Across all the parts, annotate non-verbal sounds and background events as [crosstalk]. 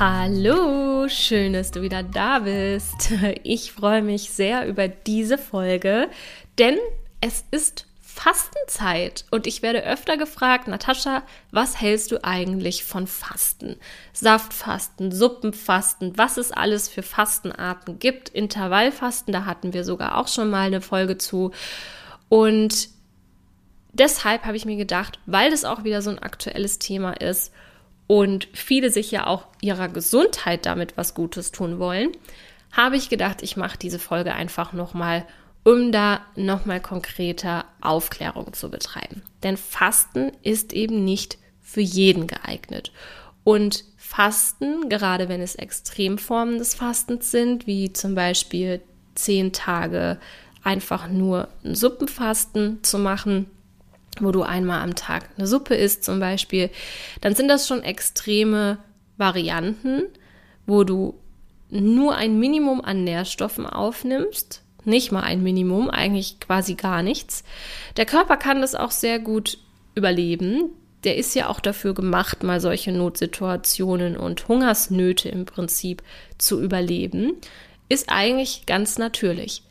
Hallo, schön, dass du wieder da bist. [laughs] Ich freue mich sehr über diese Folge, denn es ist Fastenzeit und ich werde öfter gefragt, Natascha, was hältst du eigentlich von Fasten? Saftfasten, Suppenfasten, was es alles für Fastenarten gibt, Intervallfasten, da hatten wir sogar auch schon mal eine Folge zu. Und deshalb habe ich mir gedacht, weil das auch wieder so ein aktuelles Thema ist, und viele sich ja auch ihrer Gesundheit damit was Gutes tun wollen, habe ich gedacht, ich mache diese Folge einfach nochmal, um da nochmal konkreter Aufklärung zu betreiben. Denn Fasten ist eben nicht für jeden geeignet. Und Fasten, gerade wenn es Extremformen des Fastens sind, wie zum Beispiel zehn Tage einfach nur ein Suppenfasten zu machen, wo du einmal am Tag eine Suppe isst zum Beispiel, dann sind das schon extreme Varianten, wo du nur ein Minimum an Nährstoffen aufnimmst, nicht mal ein Minimum, eigentlich quasi gar nichts. Der Körper kann das auch sehr gut überleben. Der ist ja auch dafür gemacht, mal solche Notsituationen und Hungersnöte im Prinzip zu überleben. Ist eigentlich ganz natürlich.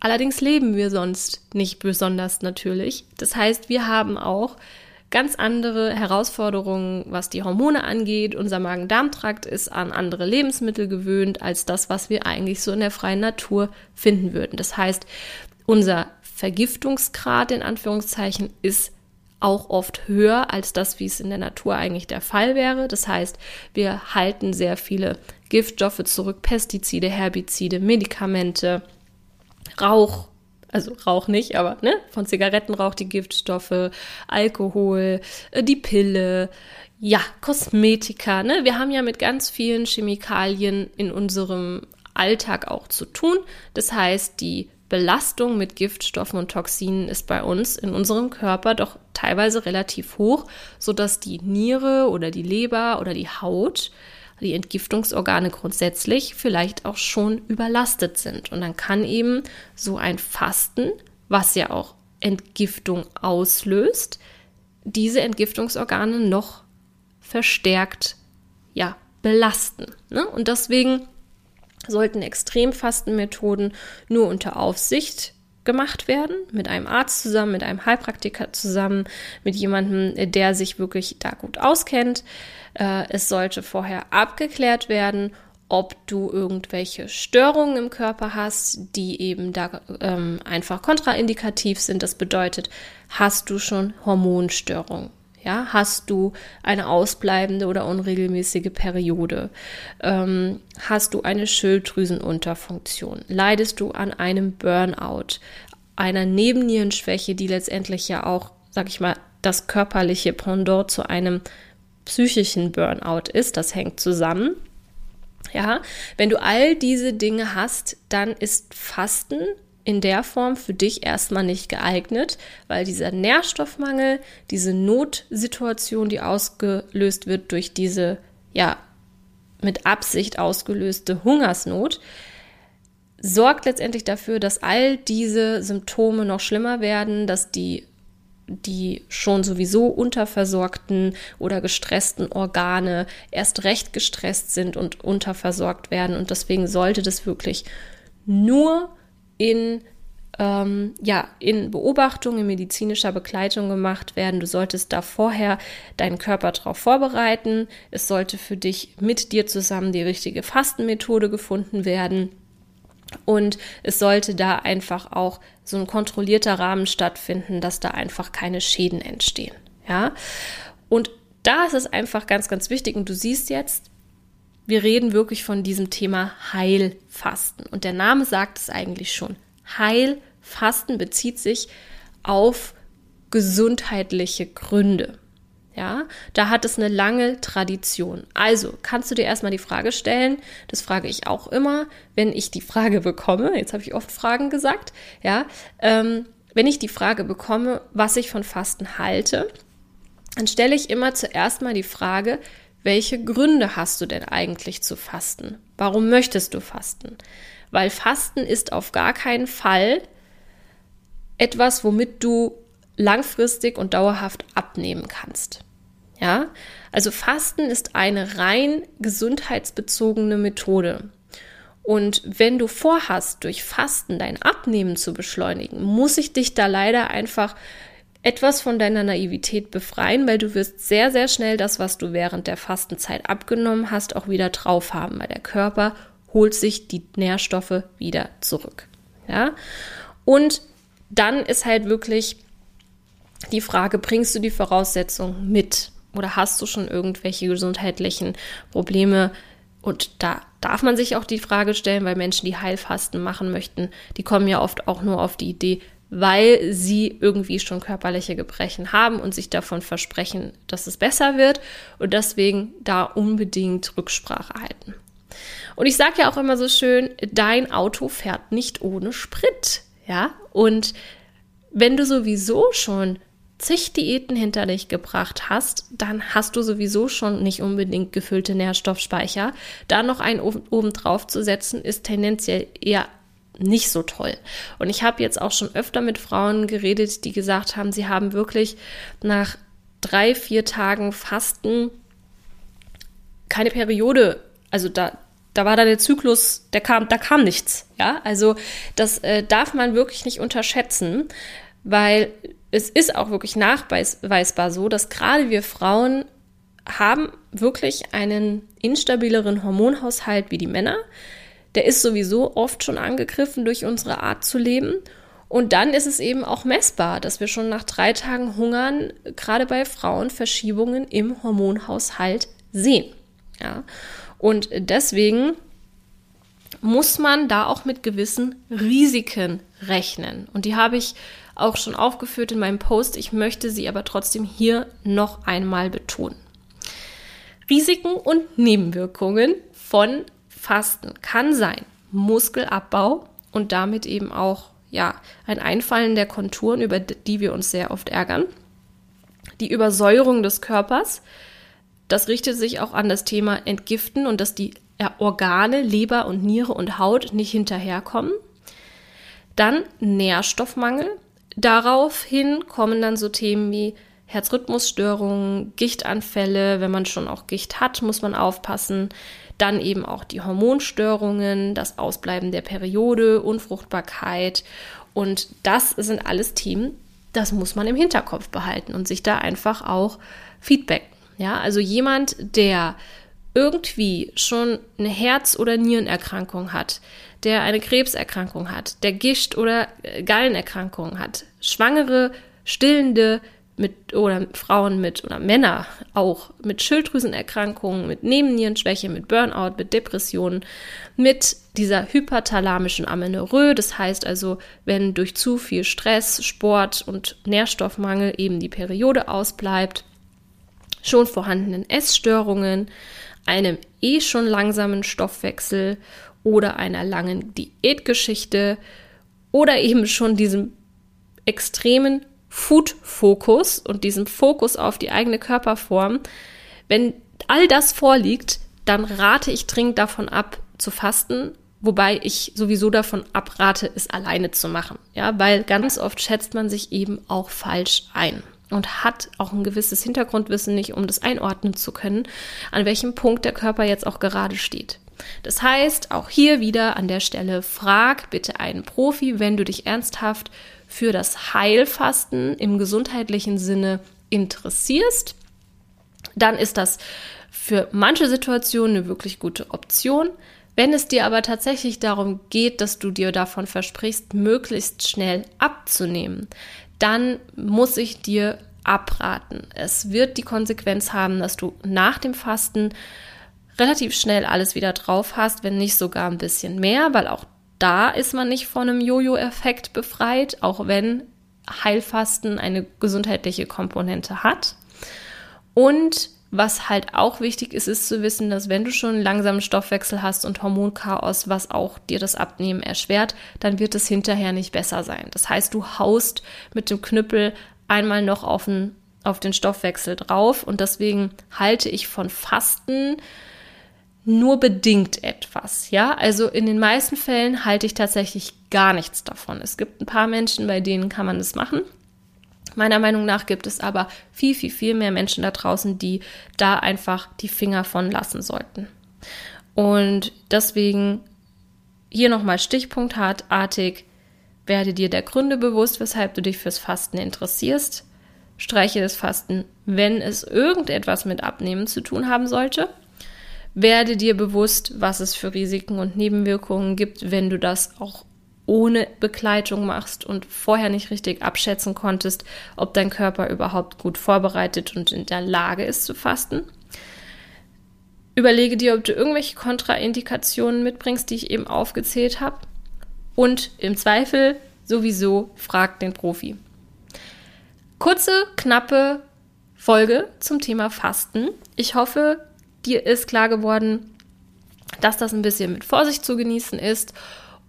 Allerdings leben wir sonst nicht besonders natürlich. Das heißt, wir haben auch ganz andere Herausforderungen, was die Hormone angeht. Unser Magen-Darm-Trakt ist an andere Lebensmittel gewöhnt als das, was wir eigentlich so in der freien Natur finden würden. Das heißt, unser Vergiftungsgrad in Anführungszeichen ist auch oft höher als das, wie es in der Natur eigentlich der Fall wäre. Das heißt, wir halten sehr viele Giftstoffe zurück, Pestizide, Herbizide, Medikamente, Rauch, also Rauch nicht, aber ne, von Zigarettenrauch die Giftstoffe, Alkohol, äh, die Pille, ja, Kosmetika, ne? Wir haben ja mit ganz vielen Chemikalien in unserem Alltag auch zu tun. Das heißt, die Belastung mit Giftstoffen und Toxinen ist bei uns in unserem Körper doch teilweise relativ hoch, sodass die Niere oder die Leber oder die Haut die Entgiftungsorgane grundsätzlich vielleicht auch schon überlastet sind. Und dann kann eben so ein Fasten, was ja auch Entgiftung auslöst, diese Entgiftungsorgane noch verstärkt ja, belasten. Ne? Und deswegen sollten Extremfastenmethoden nur unter Aufsicht gemacht werden, mit einem Arzt zusammen, mit einem Heilpraktiker zusammen, mit jemandem, der sich wirklich da gut auskennt. Äh, es sollte vorher abgeklärt werden, ob du irgendwelche Störungen im Körper hast, die eben da ähm, einfach kontraindikativ sind. Das bedeutet, hast du schon Hormonstörungen? Ja, hast du eine ausbleibende oder unregelmäßige Periode? Ähm, hast du eine Schilddrüsenunterfunktion? Leidest du an einem Burnout, einer Nebennierenschwäche, die letztendlich ja auch, sag ich mal, das körperliche Pendant zu einem psychischen Burnout ist? Das hängt zusammen. Ja, wenn du all diese Dinge hast, dann ist Fasten in der Form für dich erstmal nicht geeignet, weil dieser Nährstoffmangel, diese Notsituation, die ausgelöst wird durch diese, ja, mit Absicht ausgelöste Hungersnot, sorgt letztendlich dafür, dass all diese Symptome noch schlimmer werden, dass die die schon sowieso unterversorgten oder gestressten Organe erst recht gestresst sind und unterversorgt werden. Und deswegen sollte das wirklich nur in ähm, ja, in Beobachtung, in medizinischer Begleitung gemacht werden. Du solltest da vorher deinen Körper darauf vorbereiten. Es sollte für dich mit dir zusammen die richtige Fastenmethode gefunden werden. Und es sollte da einfach auch so ein kontrollierter Rahmen stattfinden, dass da einfach keine Schäden entstehen. Ja. Und da ist es einfach ganz, ganz wichtig. Und du siehst jetzt, wir reden wirklich von diesem Thema Heilfasten. Und der Name sagt es eigentlich schon. Heilfasten bezieht sich auf gesundheitliche Gründe. Ja, da hat es eine lange Tradition. Also kannst du dir erstmal die Frage stellen, das frage ich auch immer, wenn ich die Frage bekomme, jetzt habe ich oft Fragen gesagt, ja, ähm, wenn ich die Frage bekomme, was ich von Fasten halte, dann stelle ich immer zuerst mal die Frage, welche Gründe hast du denn eigentlich zu fasten? Warum möchtest du fasten? Weil Fasten ist auf gar keinen Fall etwas, womit du langfristig und dauerhaft abnehmen kannst. Ja, also Fasten ist eine rein gesundheitsbezogene Methode. Und wenn du vorhast, durch Fasten dein Abnehmen zu beschleunigen, muss ich dich da leider einfach etwas von deiner Naivität befreien, weil du wirst sehr, sehr schnell das, was du während der Fastenzeit abgenommen hast, auch wieder drauf haben, weil der Körper holt sich die Nährstoffe wieder zurück. Ja? Und dann ist halt wirklich die Frage, bringst du die Voraussetzungen mit? oder hast du schon irgendwelche gesundheitlichen Probleme? Und da darf man sich auch die Frage stellen, weil Menschen, die Heilfasten machen möchten, die kommen ja oft auch nur auf die Idee, weil sie irgendwie schon körperliche Gebrechen haben und sich davon versprechen, dass es besser wird und deswegen da unbedingt Rücksprache halten. Und ich sage ja auch immer so schön, dein Auto fährt nicht ohne Sprit, ja? Und wenn du sowieso schon zig Diäten hinter dich gebracht hast, dann hast du sowieso schon nicht unbedingt gefüllte Nährstoffspeicher. Da noch einen oben drauf zu setzen, ist tendenziell eher nicht so toll. Und ich habe jetzt auch schon öfter mit Frauen geredet, die gesagt haben, sie haben wirklich nach drei, vier Tagen Fasten keine Periode, also da, da war da der Zyklus, der kam, da kam nichts. Ja, also das äh, darf man wirklich nicht unterschätzen, weil es ist auch wirklich nachweisbar so, dass gerade wir Frauen haben wirklich einen instabileren Hormonhaushalt wie die Männer. Der ist sowieso oft schon angegriffen durch unsere Art zu leben. Und dann ist es eben auch messbar, dass wir schon nach drei Tagen Hungern gerade bei Frauen Verschiebungen im Hormonhaushalt sehen. Ja? Und deswegen muss man da auch mit gewissen Risiken rechnen. Und die habe ich auch schon aufgeführt in meinem Post. Ich möchte sie aber trotzdem hier noch einmal betonen. Risiken und Nebenwirkungen von Fasten kann sein Muskelabbau und damit eben auch ja, ein Einfallen der Konturen, über die wir uns sehr oft ärgern. Die Übersäuerung des Körpers, das richtet sich auch an das Thema Entgiften und dass die Organe, Leber und Niere und Haut nicht hinterherkommen. Dann Nährstoffmangel, Daraufhin kommen dann so Themen wie Herzrhythmusstörungen, Gichtanfälle, wenn man schon auch Gicht hat, muss man aufpassen. Dann eben auch die Hormonstörungen, das Ausbleiben der Periode, Unfruchtbarkeit. Und das sind alles Themen, das muss man im Hinterkopf behalten und sich da einfach auch feedbacken. Ja, also jemand, der irgendwie schon eine Herz- oder Nierenerkrankung hat, der eine Krebserkrankung hat, der Gicht- oder Gallenerkrankungen hat, Schwangere, Stillende mit oder Frauen mit oder Männer auch mit Schilddrüsenerkrankungen, mit Nebennierenschwäche, mit Burnout, mit Depressionen, mit dieser hyperthalamischen Amenorrhoe, das heißt also, wenn durch zu viel Stress, Sport und Nährstoffmangel eben die Periode ausbleibt, schon vorhandenen Essstörungen, einem eh schon langsamen Stoffwechsel oder einer langen Diätgeschichte oder eben schon diesem extremen Food-Fokus und diesem Fokus auf die eigene Körperform, wenn all das vorliegt, dann rate ich dringend davon ab zu fasten, Wobei ich sowieso davon abrate, es alleine zu machen. Ja, weil ganz oft schätzt man sich eben auch falsch ein und hat auch ein gewisses Hintergrundwissen nicht, um das einordnen zu können, an welchem Punkt der Körper jetzt auch gerade steht. Das heißt, auch hier wieder an der Stelle, frag bitte einen Profi, wenn du dich ernsthaft für das Heilfasten im gesundheitlichen Sinne interessierst. Dann ist das für manche Situationen eine wirklich gute Option. Wenn es dir aber tatsächlich darum geht, dass du dir davon versprichst, möglichst schnell abzunehmen, dann muss ich dir abraten. Es wird die Konsequenz haben, dass du nach dem Fasten relativ schnell alles wieder drauf hast, wenn nicht sogar ein bisschen mehr, weil auch da ist man nicht von einem Jojo-Effekt befreit, auch wenn Heilfasten eine gesundheitliche Komponente hat. Und was halt auch wichtig ist, ist zu wissen, dass wenn du schon einen langsamen Stoffwechsel hast und Hormonchaos, was auch dir das Abnehmen erschwert, dann wird es hinterher nicht besser sein. Das heißt, du haust mit dem Knüppel einmal noch auf den, auf den Stoffwechsel drauf und deswegen halte ich von Fasten nur bedingt etwas. Ja, also in den meisten Fällen halte ich tatsächlich gar nichts davon. Es gibt ein paar Menschen, bei denen kann man das machen. Meiner Meinung nach gibt es aber viel, viel, viel mehr Menschen da draußen, die da einfach die Finger von lassen sollten. Und deswegen hier nochmal stichpunktartig, werde dir der Gründe bewusst, weshalb du dich fürs Fasten interessierst. Streiche das Fasten, wenn es irgendetwas mit Abnehmen zu tun haben sollte. Werde dir bewusst, was es für Risiken und Nebenwirkungen gibt, wenn du das auch ohne Begleitung machst und vorher nicht richtig abschätzen konntest, ob dein Körper überhaupt gut vorbereitet und in der Lage ist zu fasten. Überlege dir, ob du irgendwelche Kontraindikationen mitbringst, die ich eben aufgezählt habe. Und im Zweifel sowieso frag den Profi. Kurze, knappe Folge zum Thema Fasten. Ich hoffe, dir ist klar geworden, dass das ein bisschen mit Vorsicht zu genießen ist.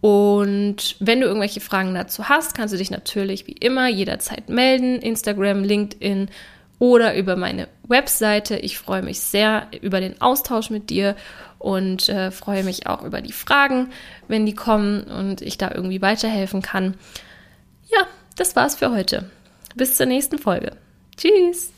Und wenn du irgendwelche Fragen dazu hast, kannst du dich natürlich wie immer jederzeit melden. Instagram, LinkedIn oder über meine Webseite. Ich freue mich sehr über den Austausch mit dir und äh, freue mich auch über die Fragen, wenn die kommen und ich da irgendwie weiterhelfen kann. Ja, das war's für heute. Bis zur nächsten Folge. Tschüss!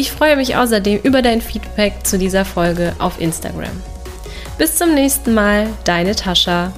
Ich freue mich außerdem über dein Feedback zu dieser Folge auf Instagram. Bis zum nächsten Mal, deine Tascha.